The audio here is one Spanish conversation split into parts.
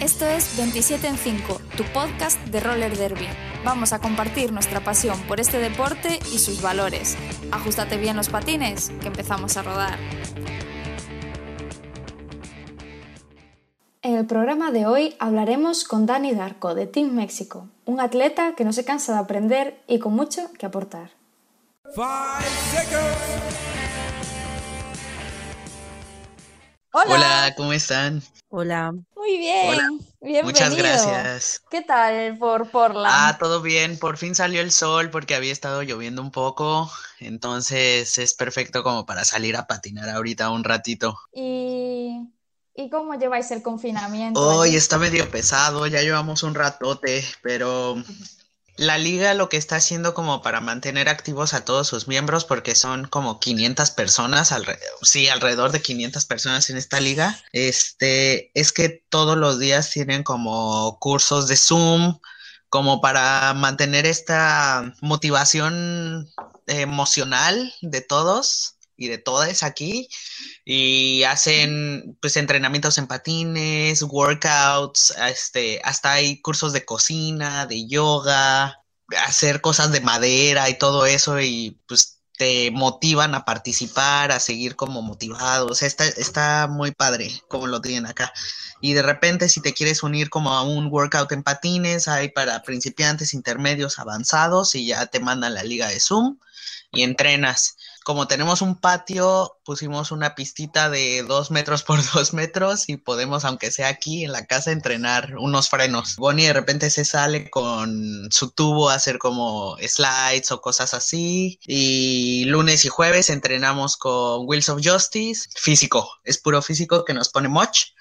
Esto es 27 en 5, tu podcast de roller derby. Vamos a compartir nuestra pasión por este deporte y sus valores. Ajustate bien los patines, que empezamos a rodar. En el programa de hoy hablaremos con Dani Darko de Team México, un atleta que no se cansa de aprender y con mucho que aportar. Hola. ¿cómo están? Hola. Muy bien. Bienvenido. Muchas gracias. ¿Qué tal por Portland? Ah, todo bien. Por fin salió el sol porque había estado lloviendo un poco. Entonces es perfecto como para salir a patinar ahorita un ratito. ¿Y, ¿y cómo lleváis el confinamiento? Hoy allí? está medio pesado, ya llevamos un ratote, pero la liga lo que está haciendo como para mantener activos a todos sus miembros, porque son como 500 personas, alre- sí, alrededor de 500 personas en esta liga, este, es que todos los días tienen como cursos de Zoom, como para mantener esta motivación emocional de todos y de todas aquí y hacen pues entrenamientos en patines, workouts, este, hasta hay cursos de cocina, de yoga, hacer cosas de madera y todo eso y pues te motivan a participar, a seguir como motivados. Está, está muy padre como lo tienen acá. Y de repente si te quieres unir como a un workout en patines, hay para principiantes, intermedios, avanzados y ya te mandan la liga de Zoom y entrenas como tenemos un patio, pusimos una pistita de dos metros por dos metros y podemos, aunque sea aquí en la casa, entrenar unos frenos. Bonnie de repente se sale con su tubo a hacer como slides o cosas así. Y lunes y jueves entrenamos con Wheels of Justice, físico, es puro físico que nos pone Moch.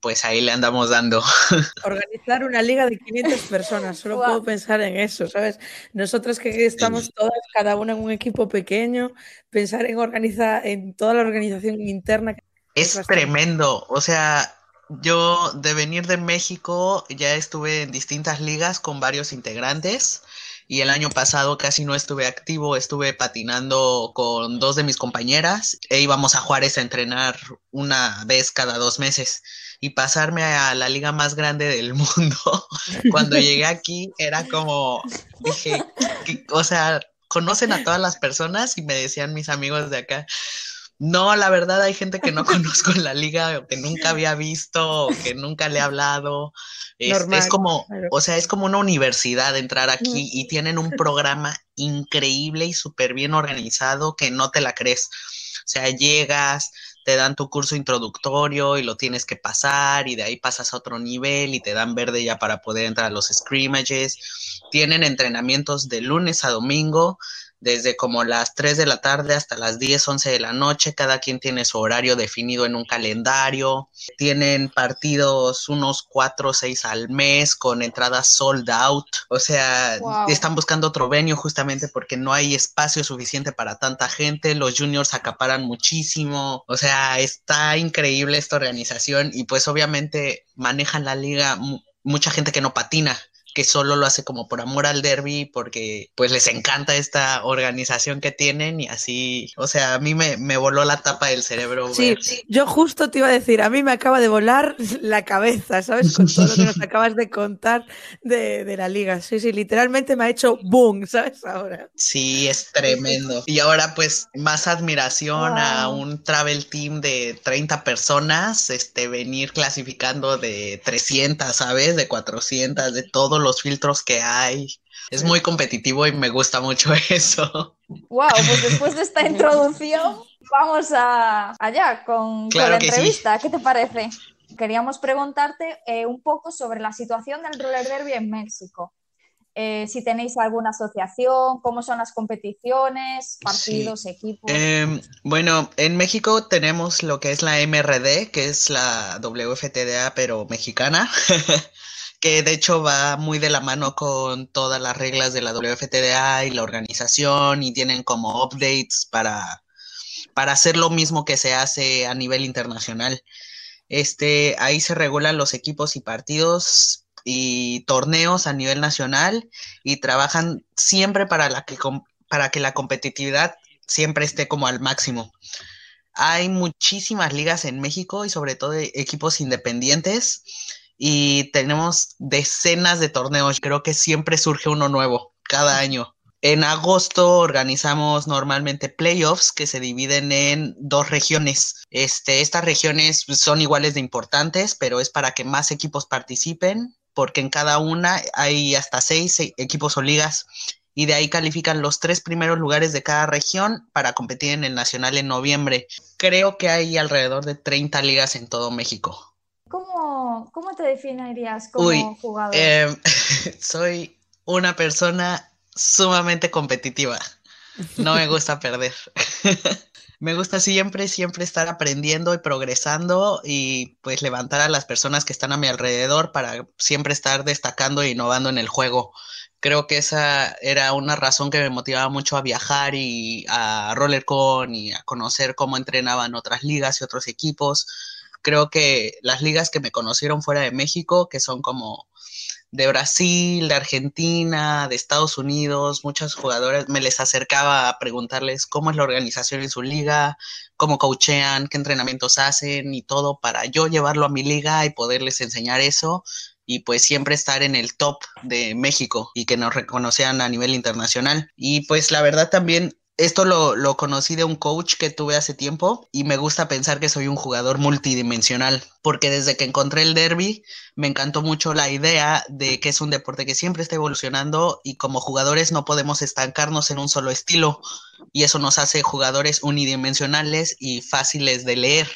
Pues ahí le andamos dando. Organizar una liga de 500 personas, solo Guau. puedo pensar en eso, ¿sabes? Nosotras que estamos todas, cada una en un equipo pequeño, pensar en organizar, en toda la organización interna. Es bastante. tremendo, o sea, yo de venir de México ya estuve en distintas ligas con varios integrantes y el año pasado casi no estuve activo, estuve patinando con dos de mis compañeras e íbamos a Juárez a entrenar una vez cada dos meses y pasarme a la liga más grande del mundo. Cuando llegué aquí era como, dije, que- o sea, conocen a todas las personas y me decían mis amigos de acá, no, la verdad hay gente que no conozco en la liga que nunca había visto o que nunca le he hablado. Es, Normal, es como, claro. o sea, es como una universidad entrar aquí y tienen un programa increíble y súper bien organizado que no te la crees. O sea, llegas, te dan tu curso introductorio y lo tienes que pasar y de ahí pasas a otro nivel y te dan verde ya para poder entrar a los scrimmages. Tienen entrenamientos de lunes a domingo desde como las 3 de la tarde hasta las 10, 11 de la noche. Cada quien tiene su horario definido en un calendario. Tienen partidos unos 4 o 6 al mes con entradas sold out. O sea, Wow. están buscando otro venue justamente porque no hay espacio suficiente para tanta gente. Los juniors acaparan muchísimo. O sea, está increíble esta organización y pues obviamente manejan la liga mu- mucha gente que no patina que solo lo hace como por amor al derby, porque pues les encanta esta organización que tienen y así, o sea, a mí me, me voló la tapa del cerebro. Sí, ver. yo justo te iba a decir, a mí me acaba de volar la cabeza, ¿sabes? Con todo lo que nos acabas de contar de, de la liga. Sí, sí, literalmente me ha hecho boom, ¿sabes? Ahora. Sí, es tremendo. Y ahora pues más admiración a un travel team de 30 personas, este, venir clasificando de 300, ¿sabes? De 400, de todos los filtros que hay. Es muy competitivo y me gusta mucho eso. Wow, pues después de esta introducción, vamos a allá con, con Claro la que sí. entrevista. ¿Qué te parece? Queríamos preguntarte eh, un poco sobre la situación del roller derby en México. Eh, si tenéis alguna asociación, cómo son las competiciones, partidos, equipos. Em, bueno, en México tenemos lo que es la MRD, que es la WFTDA, pero mexicana, que de hecho va muy de la mano con todas las reglas de la WFTDA y la organización y tienen como updates para, para hacer lo mismo que se hace a nivel internacional. Este, ahí se regulan los equipos y partidos y torneos a nivel nacional y trabajan siempre para la que para que la competitividad siempre esté como al máximo. Hay muchísimas ligas en México y sobre todo equipos independientes y tenemos decenas de torneos. Creo que siempre surge uno nuevo cada año. En agosto organizamos normalmente playoffs que se dividen en dos regiones. Este, estas regiones son iguales de importantes, pero es para que más equipos participen, porque en cada una hay hasta seis e, equipos o ligas y de ahí califican los tres primeros lugares de cada región para competir en el nacional en noviembre. Creo que hay alrededor de 30 ligas en todo México. ¿Cómo, cómo te definirías como jugador? Em, soy una persona sumamente competitiva. No me gusta perder. me gusta siempre, siempre estar aprendiendo y progresando y pues levantar a las personas que están a mi alrededor para siempre estar destacando e innovando en el juego creo que esa era una razón que me motivaba mucho a viajar y a RollerCon y a conocer cómo entrenaban otras ligas y otros equipos. Creo que las ligas que me conocieron fuera de México, que son como de Brasil, de Argentina, de Estados Unidos, muchos jugadores me les acercaba a preguntarles cómo es la organización en su liga, cómo coachean, qué entrenamientos hacen y todo para yo llevarlo a mi liga y poderles enseñar eso y pues siempre estar en el top de México y que nos reconocían a nivel internacional. Y pues la verdad también esto lo, lo, conocí de un coach que tuve hace tiempo y me gusta pensar que soy un jugador multidimensional, porque desde que encontré el derby me encantó mucho la idea de que es un deporte que siempre está evolucionando y como jugadores no podemos estancarnos en un solo estilo y eso nos hace jugadores unidimensionales y fáciles de leer.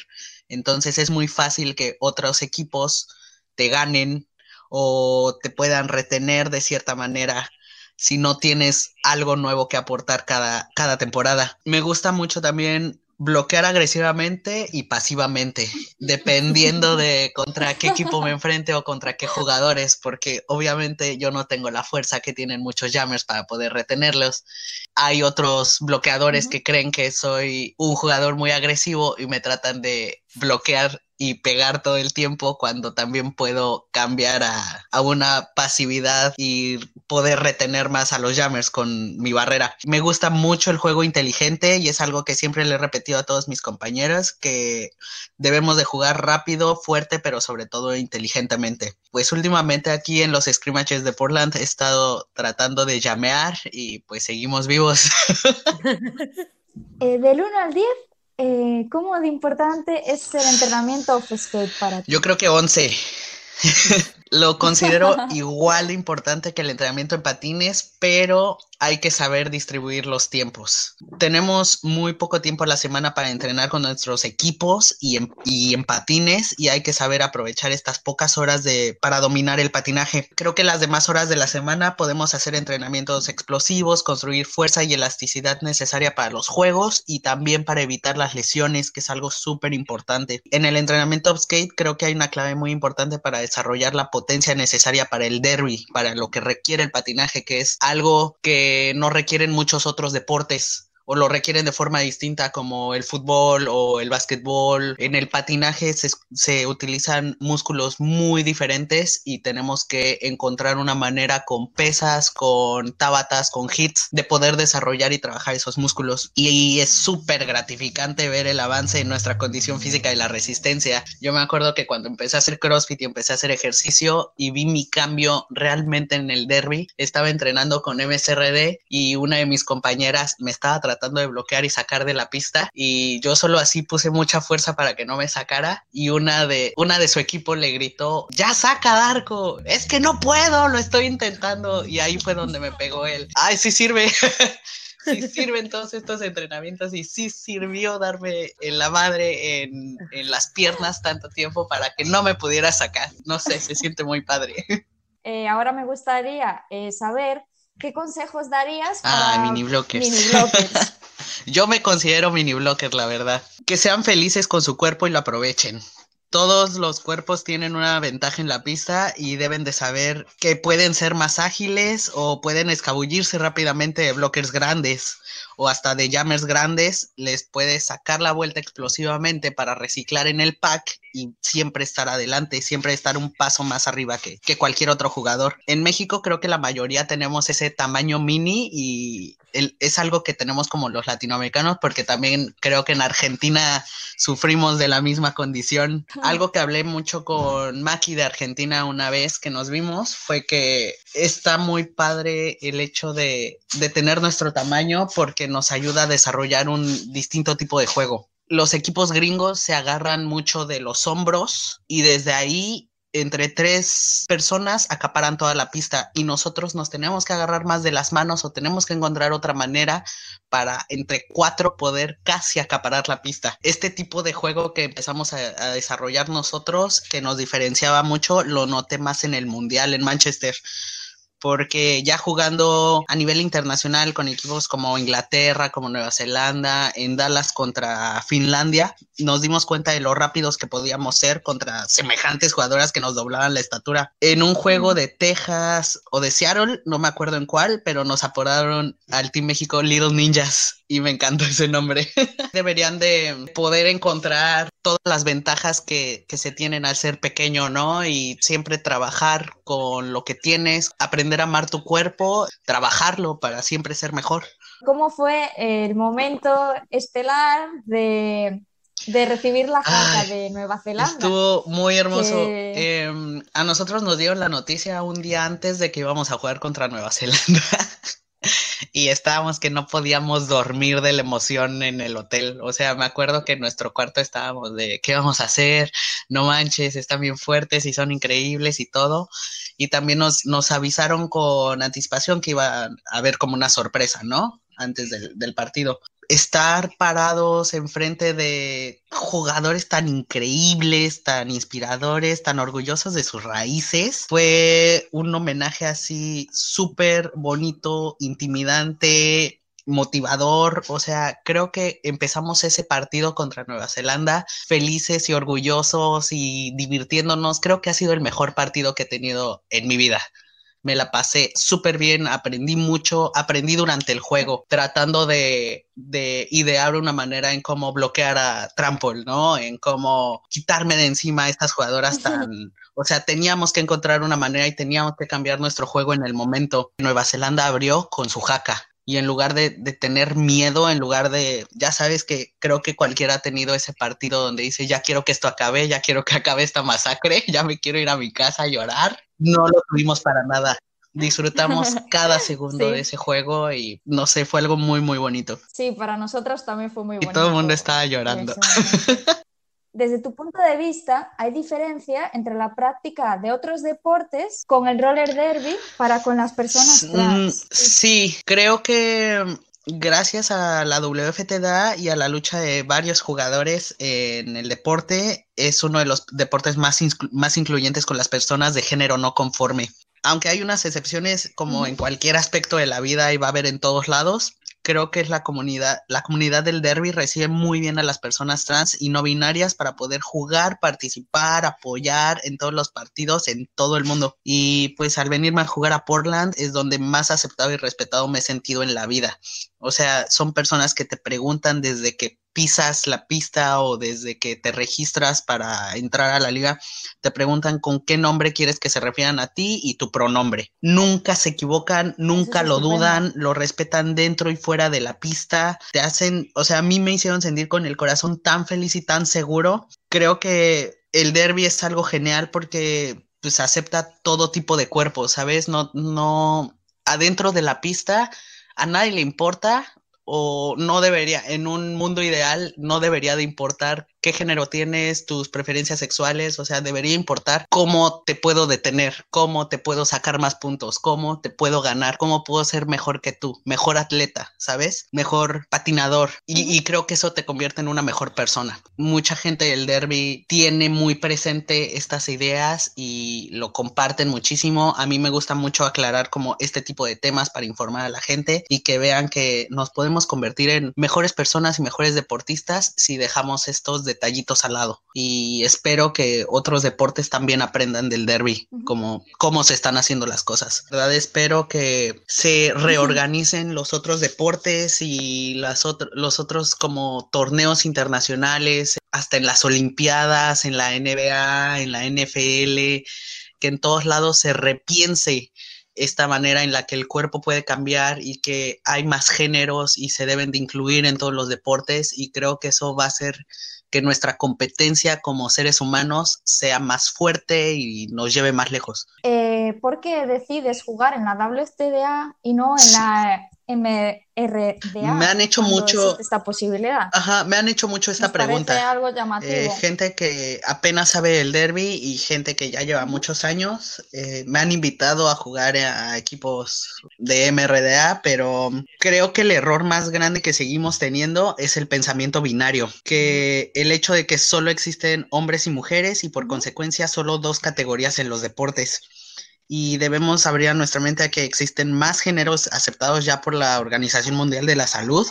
Entonces es muy fácil que otros equipos te ganen o te puedan retener de cierta manera si no tienes algo nuevo que aportar cada, cada temporada. Me gusta mucho también bloquear agresivamente y pasivamente, dependiendo de contra qué equipo me enfrente o contra qué jugadores, porque obviamente yo no tengo la fuerza que tienen muchos jammers para poder retenerlos. Hay otros bloqueadores que creen que soy un jugador muy agresivo y me tratan de bloquear y pegar todo el tiempo cuando también puedo cambiar a, a, una pasividad y poder retener más a los jammers con mi barrera. Me gusta mucho el juego inteligente y es algo que siempre le he repetido a todos mis compañeros que debemos de jugar rápido, fuerte, pero sobre todo inteligentemente. Pues últimamente aquí en los scrimmages de Portland he estado tratando de llamear y pues seguimos vivos. eh, del 1 al 10, eh, ¿cómo de importante es el entrenamiento off-skate para ti? Yo creo que 11. Lo considero igual de importante que el entrenamiento en patines, pero hay que saber distribuir los tiempos. Tenemos muy poco tiempo a la semana para entrenar con nuestros equipos y en, patines y hay que saber aprovechar estas pocas horas de, para dominar el patinaje. Creo que las demás horas de la semana podemos hacer entrenamientos explosivos, construir fuerza y elasticidad necesaria para los juegos y también para evitar las lesiones, que es algo súper importante. En el entrenamiento of skate creo que hay una clave muy importante para desarrollar la potencia necesaria para el derby, para lo que requiere el patinaje, que es algo que no requieren muchos otros deportes o lo requieren de forma distinta como el fútbol o el básquetbol. En el patinaje se, utilizan músculos muy diferentes y tenemos que encontrar una manera con pesas, con tabatas, con hits de poder desarrollar y trabajar esos músculos. Y, es súper gratificante ver el avance en nuestra condición física y la resistencia. Yo me acuerdo que cuando empecé a hacer CrossFit y empecé a hacer ejercicio y vi mi cambio realmente en el derby, estaba entrenando con MSRD y una de mis compañeras me estaba tratando tratando de bloquear y sacar de la pista y yo solo así puse mucha fuerza para que no me sacara y una de una de su equipo le gritó, "Ya saca Darko, es que no puedo, lo estoy intentando." Y ahí fue donde me pegó él. "Ay, sí sirve." sí sirven todos estos entrenamientos y sí sirvió darme en la madre en, en, las piernas tanto tiempo para que no me pudiera sacar. No sé, se siente muy padre. Eh, ahora me gustaría eh, saber ¿qué consejos darías ah, para mini blockers? Yo me considero mini blocker, la verdad. Que sean felices con su cuerpo y lo aprovechen. Todos los cuerpos tienen una ventaja en la pista y deben de saber que pueden ser más ágiles o pueden escabullirse rápidamente de blockers grandes o hasta de jammers grandes, les puede sacar la vuelta explosivamente para reciclar en el pack y siempre estar adelante, siempre estar un paso más arriba que, que cualquier otro jugador. En México creo que la mayoría tenemos ese tamaño mini y es algo que tenemos como los latinoamericanos porque también creo que en Argentina sufrimos de la misma condición. algo que hablé mucho con Maki de Argentina una vez que nos vimos fue que está muy padre el hecho de, de tener nuestro tamaño porque nos ayuda a desarrollar un distinto tipo de juego. Los equipos gringos se agarran mucho de los hombros y desde ahí entre tres personas acaparan toda la pista y nosotros nos tenemos que agarrar más de las manos o tenemos que encontrar otra manera para entre cuatro poder casi acaparar la pista. Este tipo de juego que empezamos a, a desarrollar nosotros, que nos diferenciaba mucho, lo noté más en el Mundial en Manchester porque ya jugando a nivel internacional con equipos como Inglaterra, como Nueva Zelanda, en Dallas contra Finlandia, nos dimos cuenta de lo rápidos que podíamos ser contra semejantes jugadoras que nos doblaban la estatura. En un juego de Texas o de Seattle, no me acuerdo en cuál, pero nos apodaron al Team México Little Ninjas y me encantó ese nombre. Deberían de poder encontrar todas las ventajas que, que, se tienen al ser pequeño, ¿no? Y siempre trabajar con lo que tienes, aprender a amar tu cuerpo, trabajarlo para siempre ser mejor. ¿Cómo fue el momento estelar de, de recibir la carta de Nueva Zelanda? Estuvo muy hermoso. Que... Eh, a nosotros nos dieron la noticia un día antes de que íbamos a jugar contra Nueva Zelanda. y estábamos que no podíamos dormir de la emoción en el hotel. O sea, me acuerdo que en nuestro cuarto estábamos de qué vamos a hacer, no manches, están bien fuertes y son increíbles y todo. Y también nos, nos avisaron con anticipación que iba a haber como una sorpresa, ¿no? Antes del, del partido estar parados enfrente de jugadores tan increíbles, tan inspiradores, tan orgullosos de sus raíces, fue un homenaje así súper bonito, intimidante, motivador, o sea, creo que empezamos ese partido contra Nueva Zelanda felices y orgullosos y divirtiéndonos, creo que ha sido el mejor partido que he tenido en mi vida me la pasé súper bien, aprendí mucho, aprendí durante el juego, tratando de, de, idear una manera en cómo bloquear a Trample, ¿no? En cómo quitarme de encima a estas jugadoras tan... O sea, teníamos que encontrar una manera y teníamos que cambiar nuestro juego en el momento. Nueva Zelanda abrió con su jaca y en lugar de, de, tener miedo, en lugar de, ya sabes que creo que cualquiera ha tenido ese partido donde dice, ya quiero que esto acabe, ya quiero que acabe esta masacre, ya me quiero ir a mi casa a llorar. No lo tuvimos para nada. Disfrutamos cada segundo sí. de ese juego y no sé, fue algo muy, muy bonito. Sí, para nosotros también fue muy bonito. Y todo el mundo estaba llorando. Desde tu punto de vista, ¿hay diferencia entre la práctica de otros deportes con el roller derby para con las personas trans? Sí, creo que gracias a la WFTDA y a la lucha de varios jugadores en el deporte, es uno de los deportes más, más incluyentes con las personas de género no conforme. Aunque hay unas excepciones, como en cualquier aspecto de la vida y va a haber en todos lados, creo que es la comunidad, la comunidad del derby recibe muy bien a las personas trans y no binarias para poder jugar, participar, apoyar en todos los partidos en todo el mundo. Y pues al venirme a jugar a Portland es donde más aceptado y respetado me he sentido en la vida. O sea, son personas que te preguntan desde que pisas la pista o desde que te registras para entrar a la liga, te preguntan con qué nombre quieres que se refieran a ti y tu pronombre. Nunca se equivocan, nunca lo dudan, lo respetan dentro y fuera de la pista, te hacen, o sea, a mí me hicieron sentir con el corazón tan feliz y tan seguro. Creo que el derby es algo genial porque pues acepta todo tipo de cuerpos, ¿sabes? No, no, adentro de la pista a nadie le importa o no debería, en un mundo ideal, no debería de importar qué género tienes, tus preferencias sexuales, o sea, debería importar cómo te puedo detener, cómo te puedo sacar más puntos, cómo te puedo ganar, cómo puedo ser mejor que tú, mejor atleta, ¿sabes? Mejor patinador. Y, y creo que eso te convierte en una mejor persona. Mucha gente del derby tiene muy presente estas ideas y lo comparten muchísimo. A mí me gusta mucho aclarar como este tipo de temas para informar a la gente y que vean que nos podemos convertir en mejores personas y mejores deportistas si dejamos estos de detallitos al lado. Y espero que otros deportes también aprendan del derby, uh -huh. como cómo se están haciendo las cosas. ¿Verdad? Espero que se reorganicen uh -huh. los otros deportes y las otro, los otros como torneos internacionales, hasta en las Olimpiadas, en la NBA, en la NFL, que en todos lados se repiense esta manera en la que el cuerpo puede cambiar y que hay más géneros y se deben de incluir en todos los deportes y creo que eso va a hacer que nuestra competencia como seres humanos sea más fuerte y nos lleve más lejos. Eh, ¿Por qué decides jugar en la WTDA y no en la MRDA. Me han hecho mucho esta posibilidad. Ajá, me han hecho mucho esta pregunta. algo llamativo. Eh, gente que apenas sabe el derby y gente que ya lleva muchos años eh, me han invitado a jugar a equipos de MRDA, pero creo que el error más grande que seguimos teniendo es el pensamiento binario, que el hecho de que solo existen hombres y mujeres y por consecuencia solo dos categorías en los deportes y debemos abrir a nuestra mente a que existen más géneros aceptados ya por la Organización Mundial de la Salud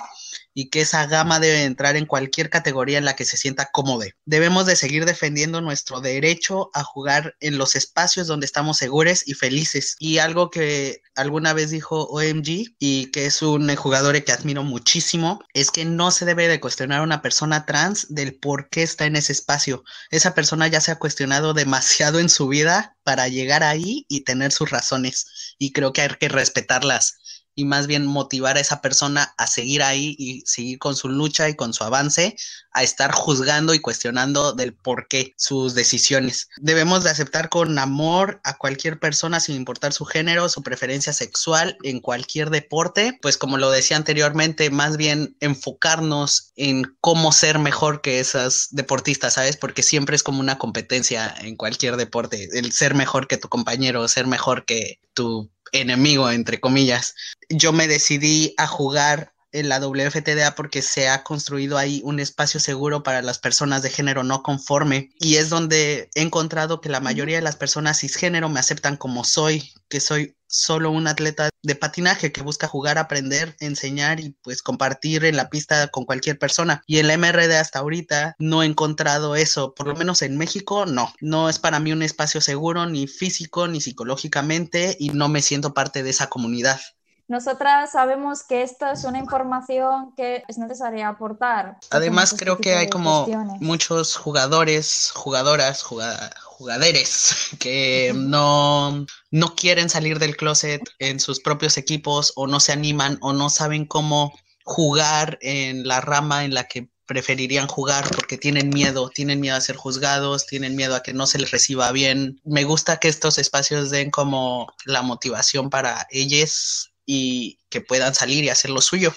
y que esa gama debe entrar en cualquier categoría en la que se sienta cómodo. Debemos de seguir defendiendo nuestro derecho a jugar en los espacios donde estamos seguros y felices. Y algo que alguna vez dijo OMG y que es un jugador que admiro muchísimo, es que no se debe de cuestionar a una persona trans del por qué está en ese espacio. Esa persona ya se ha cuestionado demasiado en su vida para llegar ahí y tener sus razones. Y creo que hay que respetarlas y más bien motivar a esa persona a seguir ahí y seguir con su lucha y con su avance, a estar juzgando y cuestionando del por qué sus decisiones. Debemos de aceptar con amor a cualquier persona sin importar su género, su preferencia sexual en cualquier deporte, pues como lo decía anteriormente, más bien enfocarnos en cómo ser mejor que esas deportistas, ¿sabes? Porque siempre es como una competencia en cualquier deporte, el ser mejor que tu compañero, ser mejor que tu enemigo, entre comillas. Yo me decidí a jugar en la WFTDA porque se ha construido ahí un espacio seguro para las personas de género no conforme y es donde he encontrado que la mayoría de las personas cisgénero me aceptan como soy, que soy solo un atleta de patinaje que busca jugar, aprender, enseñar y pues compartir en la pista con cualquier persona. Y en la MRD hasta ahorita no he encontrado eso, por lo menos en México no. No es para mí un espacio seguro ni físico ni psicológicamente y no me siento parte de esa comunidad. Nosotras sabemos que esta es una información que es necesaria aportar. Además, creo que hay como muchos jugadores, jugadoras, jugaderes que no, no quieren salir del closet en sus propios equipos o no se animan o no saben cómo jugar en la rama en la que preferirían jugar porque tienen miedo, tienen miedo a ser juzgados, tienen miedo a que no se les reciba bien. Me gusta que estos espacios den como la motivación para ellos y que puedan salir y hacer lo suyo.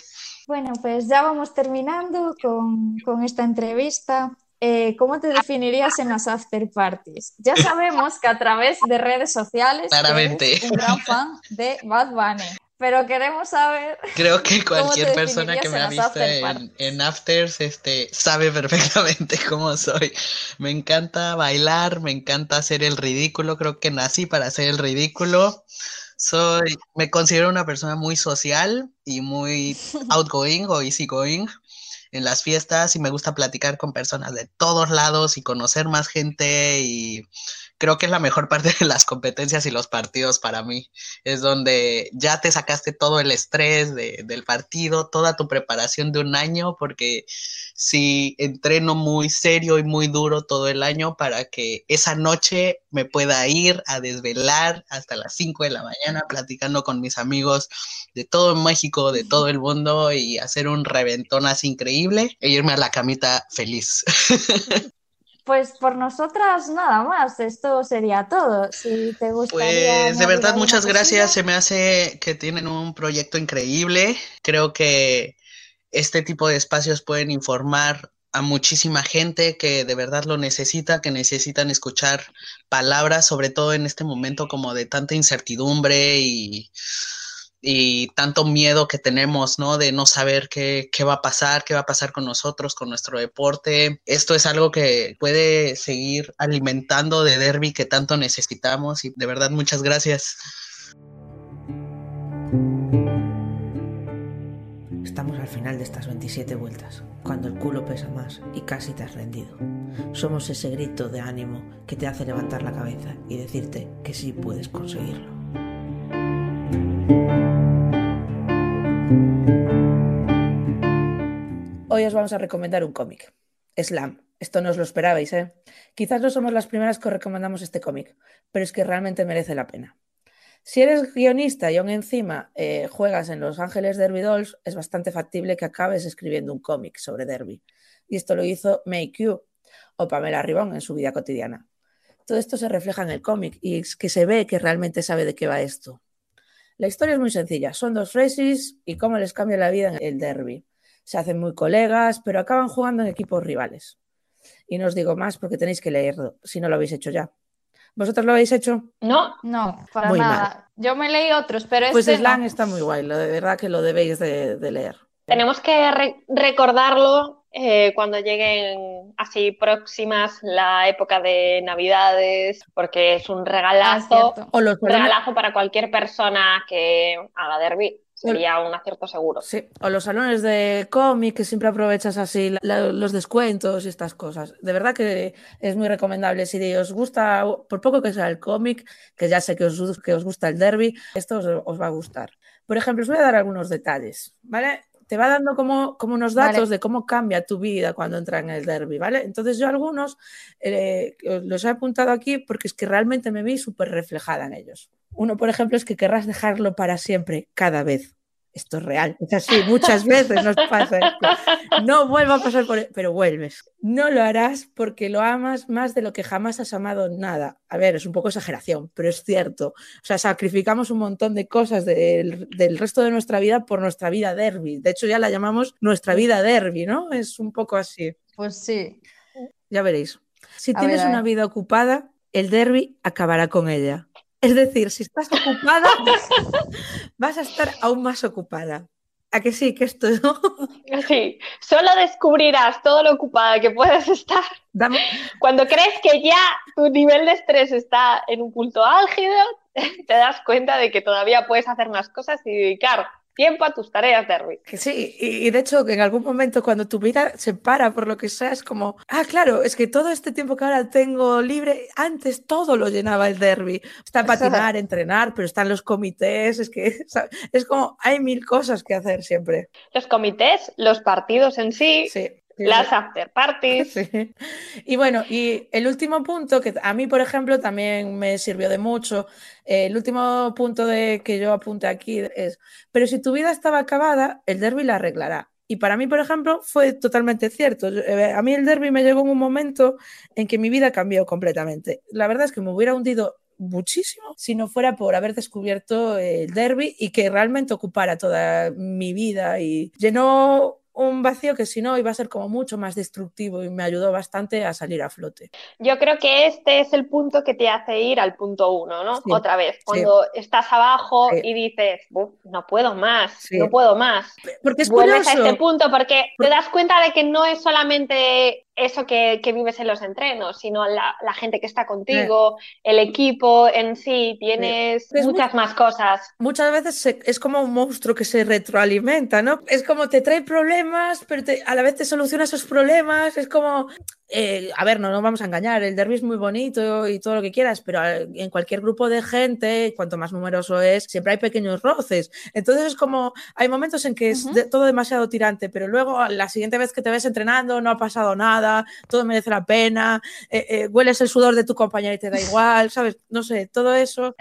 Bueno, pues ya vamos terminando con, esta entrevista. Eh, ¿Cómo te definirías en las after parties? Ya sabemos que a través de redes sociales eres un gran fan de Bad Bunny, pero queremos saber. Creo que cualquier persona que me ha visto en, en, afters este, sabe perfectamente cómo soy. Me encanta bailar, me encanta hacer el ridículo. Creo que nací para hacer el ridículo. Soy, me considero una persona muy social y muy outgoing o easygoing en las fiestas y me gusta platicar con personas de todos lados y conocer más gente y creo que es la mejor parte de las competencias y los partidos para mí. Es donde ya te sacaste todo el estrés del partido, toda tu preparación de un año, porque si entreno muy serio y muy duro todo el año para que esa noche me pueda ir a desvelar hasta las 5 de la mañana platicando con mis amigos de todo México, de todo el mundo y hacer un reventón así increíble e irme a la camita feliz. Pues por nosotras nada más, esto sería todo. Si te gustaría pues de verdad muchas gracias, se me hace que tienen un proyecto increíble. Creo que este tipo de espacios pueden informar a muchísima gente que de verdad lo necesita, que necesitan escuchar palabras, sobre todo en este momento como de tanta incertidumbre y y tanto miedo que tenemos, ¿no? De no saber qué, qué, va a pasar, qué va a pasar con nosotros, con nuestro deporte. Esto es algo que puede seguir alimentando de derby que tanto necesitamos y de verdad muchas gracias. Estamos al final de estas 27 vueltas, cuando el culo pesa más y casi te has rendido. Somos ese grito de ánimo que te hace levantar la cabeza y decirte que sí puedes conseguirlo. Hoy os vamos a recomendar un cómic, Slam. Esto no os lo esperabais, ¿eh? Quizás no somos las primeras que os recomendamos este cómic, pero es que realmente merece la pena. Si eres guionista y aún encima eh, juegas en Los Ángeles Derby Dolls, es bastante factible que acabes escribiendo un cómic sobre Derby. Y esto lo hizo Make You o Pamela Ribón en su vida cotidiana. Todo esto se refleja en el cómic y es que se ve que realmente sabe de qué va esto. La historia es muy sencilla. Son dos Fresies y cómo les cambia la vida en el derby. Se hacen muy colegas, pero acaban jugando en equipos rivales. Y no os digo más porque tenéis que leerlo, si no lo habéis hecho ya. ¿Vosotros lo habéis hecho? No, no, para nada. Yo me leí otros, pero pues este Slang está muy guay, de verdad que lo debéis de, leer. Tenemos que recordarlo eh, cuando lleguen así próximas la época de Navidades, porque es un regalazo, ah, o los regalazo para cualquier persona que haga derby sería un acierto seguro. Sí, o los salones de cómic que siempre aprovechas así los descuentos y estas cosas. De verdad que es muy recomendable. Si os gusta, por poco que sea el cómic, que ya sé que os, que os gusta el derby, esto os, va a gustar. Por ejemplo, os voy a dar algunos detalles, ¿vale? Te va dando como, como unos datos de cómo cambia tu vida cuando entra en el derby, ¿vale? Entonces yo algunos eh, los he apuntado aquí porque es que realmente me vi súper reflejada en ellos. Uno, por ejemplo, es que querrás dejarlo para siempre, cada vez. Esto es real, es así, muchas veces nos pasa esto. No vuelva a pasar por... pero vuelves. No lo harás porque lo amas más de lo que jamás has amado nada. A ver, es un poco exageración, pero es cierto. O sea, sacrificamos un montón de cosas del, del resto de nuestra vida por nuestra vida derby. De hecho, ya la llamamos nuestra vida derby, ¿no? Es un poco así. Pues sí. Ya veréis. Si tienes una vida ocupada, el derby acabará con ella. Es decir, si estás ocupada, vas a estar aún más ocupada. ¿A que sí? Que esto no? Sí, solo descubrirás todo lo ocupada que puedes estar cuando crees que ya tu nivel de estrés está en un punto álgido, te das cuenta de que todavía puedes hacer más cosas y dedicar tiempo a tus tareas, Derby. Sí, y, de hecho que en algún momento cuando tu vida se para por lo que sea, es como, ah, claro, es que todo este tiempo que ahora tengo libre, antes todo lo llenaba el derby. Está patinar, entrenar, pero están los comités, es que es como, hay mil cosas que hacer siempre. Los comités, los partidos en sí. Sí. Las after parties. Y bueno, y el último punto, que a mí, por ejemplo, también me sirvió de mucho, eh, el último punto de que yo apunte aquí es, pero si tu vida estaba acabada, el derby la arreglará. Y para mí, por ejemplo, fue totalmente cierto. Eh, a mí el derby me llegó en un momento en que mi vida cambió completamente. La verdad es que me hubiera hundido muchísimo si no fuera por haber descubierto el derby y que realmente ocupara toda mi vida y llenó un vacío que si no iba a ser como mucho más destructivo y me ayudó bastante a salir a flote. Yo creo que este es el punto que te hace ir al punto uno, ¿no? Otra vez, cuando estás abajo y dices, no puedo más, no puedo más. Porque es Vuelves a este punto porque te das cuenta de que no es solamente eso que, vives en los entrenos, sino la, gente que está contigo, el equipo en sí, tienes muchas más cosas. Muchas veces es como un monstruo que se retroalimenta, ¿no? Es como te trae problemas, pero a la vez te soluciona esos problemas, es como eh, a ver, no nos vamos a engañar, el derby es muy bonito y todo lo que quieras, pero eh, en cualquier grupo de gente, cuanto más numeroso es, siempre hay pequeños roces. Entonces es como, hay momentos en que es todo demasiado tirante, pero luego la siguiente vez que te ves entrenando no ha pasado nada, todo merece la pena, eh, hueles el sudor de tu compañera y te da igual, ¿sabes? No sé, todo eso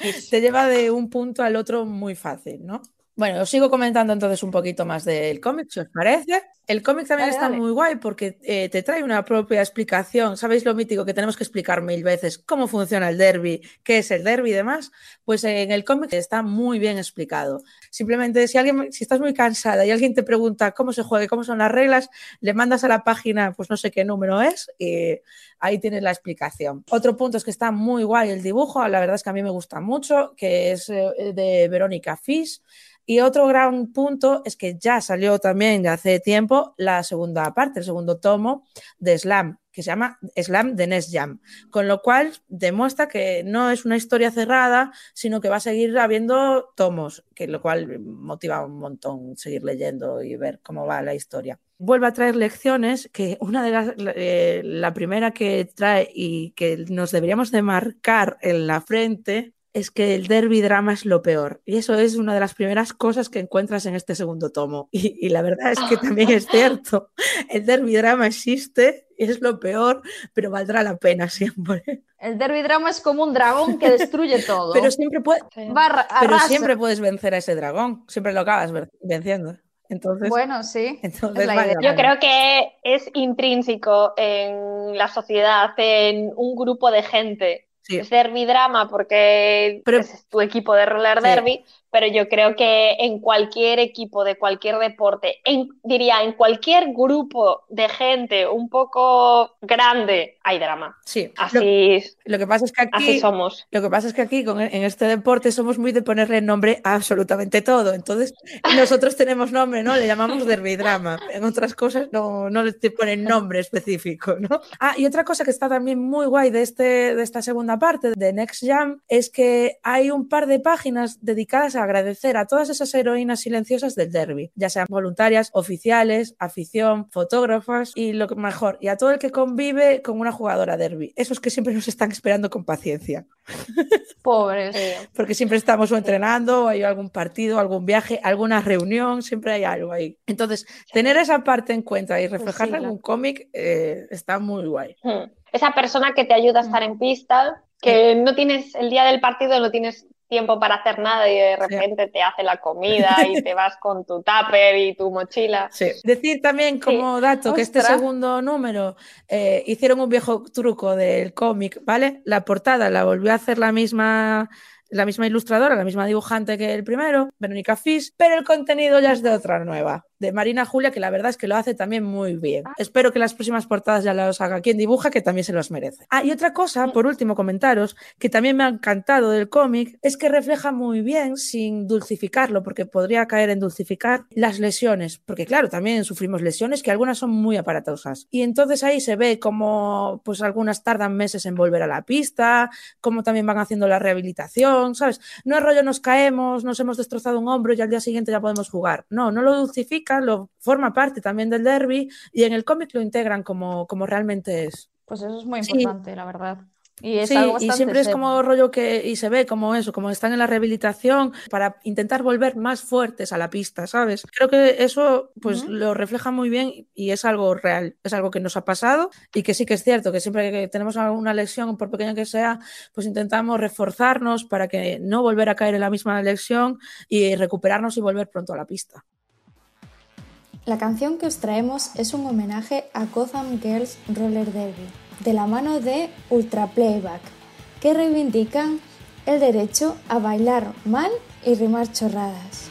te lleva de un punto al otro muy fácil, ¿no? Bueno, os sigo comentando entonces un poquito más del cómic, si os parece. El cómic también está muy guay porque eh, te trae una propia explicación. ¿Sabéis lo mítico que tenemos que explicar mil veces? ¿Cómo funciona el derby? ¿Qué es el derby y demás? Pues en el cómic está muy bien explicado. Simplemente si alguien, si estás muy cansada y alguien te pregunta cómo se juega cómo son las reglas, le mandas a la página, pues no sé qué número es, y ahí tienes la explicación. Otro punto es que está muy guay el dibujo, la verdad es que a mí me gusta mucho, que es eh, de Verónica Fish. Y otro gran punto es que ya salió también hace tiempo la segunda parte, el segundo tomo de Slam, que se llama Slam de Nest Jam, con lo cual demuestra que no es una historia cerrada, sino que va a seguir habiendo tomos, que lo cual motiva un montón seguir leyendo y ver cómo va la historia. Vuelve a traer lecciones que una de las, eh, la primera que trae y que nos deberíamos de marcar en la frente es que el derby drama es lo peor. Y eso es una de las primeras cosas que encuentras en este segundo tomo. Y, la verdad es que también es cierto. El derby drama existe, es lo peor, pero valdrá la pena siempre. El derby drama es como un dragón que destruye todo. pero siempre, pero siempre puedes vencer a ese dragón. Siempre lo acabas venciendo. Entonces, bueno, sí. Yo creo que es intrínseco en la sociedad, en un grupo de gente. Es derby drama porque es tu equipo de roller derby, pero yo creo que en cualquier equipo de cualquier deporte, diría en cualquier grupo de gente un poco grande, hay drama. Sí. Así, lo, que pasa es que aquí somos. Lo que pasa es que aquí en este deporte somos muy de ponerle nombre a absolutamente todo. Entonces nosotros tenemos nombre, ¿no? Le llamamos derby drama. En otras cosas no, no le ponen nombre específico, ¿no? Ah, y otra cosa que está también muy guay de, este, de esta segunda parte de Next Jam es que hay un par de páginas dedicadas a agradecer a todas esas heroínas silenciosas del derby, ya sean voluntarias, oficiales, afición, fotógrafas y lo mejor, y a todo el que convive con una jugadora derby. Esos que siempre nos están esperando con paciencia. Pobres. Porque siempre estamos o entrenando, o hay algún partido, algún viaje, alguna reunión, siempre hay algo ahí. Entonces, tener esa parte en cuenta y reflejarla en un cómic eh, está muy guay. Hmm. Esa persona que te ayuda a estar en pista, que no tienes el día del partido, no tienes tiempo para hacer nada y de repente te hace la comida y te vas con tu tupper y tu mochila. Sí. Decir también como dato que este segundo número eh, hicieron un viejo truco del cómic, ¿vale? La portada la volvió a hacer la misma la misma ilustradora, la misma dibujante que el primero, Verónica Fish, pero el contenido ya es de otra nueva de Marina Julia, que la verdad es que lo hace también muy bien. Ah. Espero que las próximas portadas ya las haga quien dibuja, que también se los merece. Ah, y otra cosa, por último, comentaros, que también me ha encantado del cómic, es que refleja muy bien, sin dulcificarlo, porque podría caer en dulcificar, las lesiones, porque claro, también sufrimos lesiones que algunas son muy aparatosas. Y entonces ahí se ve como, pues algunas tardan meses en volver a la pista, cómo también van haciendo la rehabilitación, ¿sabes? No es rollo nos caemos, nos hemos destrozado un hombro y al día siguiente ya podemos jugar. No, no lo dulcifica lo forma parte también del derby y en el cómic lo integran como, como realmente es. Pues eso es muy importante, la verdad. Y, sí, y siempre es como rollo que, y se ve como eso, como están en la rehabilitación para intentar volver más fuertes a la pista, ¿sabes? Creo que eso pues lo refleja muy bien y es algo real, es algo que nos ha pasado y que sí que es cierto, que siempre que tenemos alguna lesión, por pequeña que sea, pues intentamos reforzarnos para que no volver a caer en la misma lesión y recuperarnos y volver pronto a la pista. La canción que os traemos es un homenaje a Gotham Girls Roller Derby, de la mano de Ultra Playback, que reivindican el derecho a bailar mal y rimar chorradas.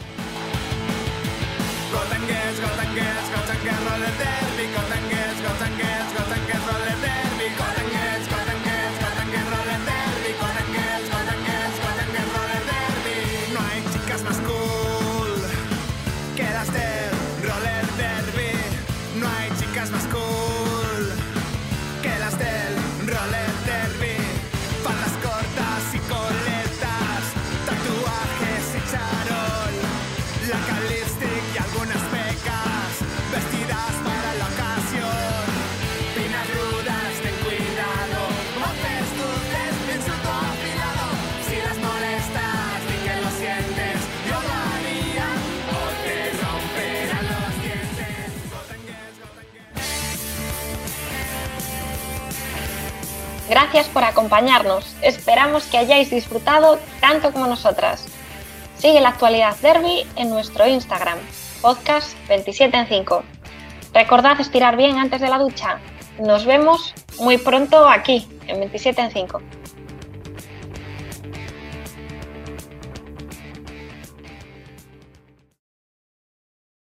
Gracias por acompañarnos. Esperamos que hayáis disfrutado tanto como nosotras. Sigue la actualidad Derby en nuestro Instagram, podcast 27 en 5. Recordad estirar bien antes de la ducha. Nos vemos muy pronto aquí, en 27 en 5.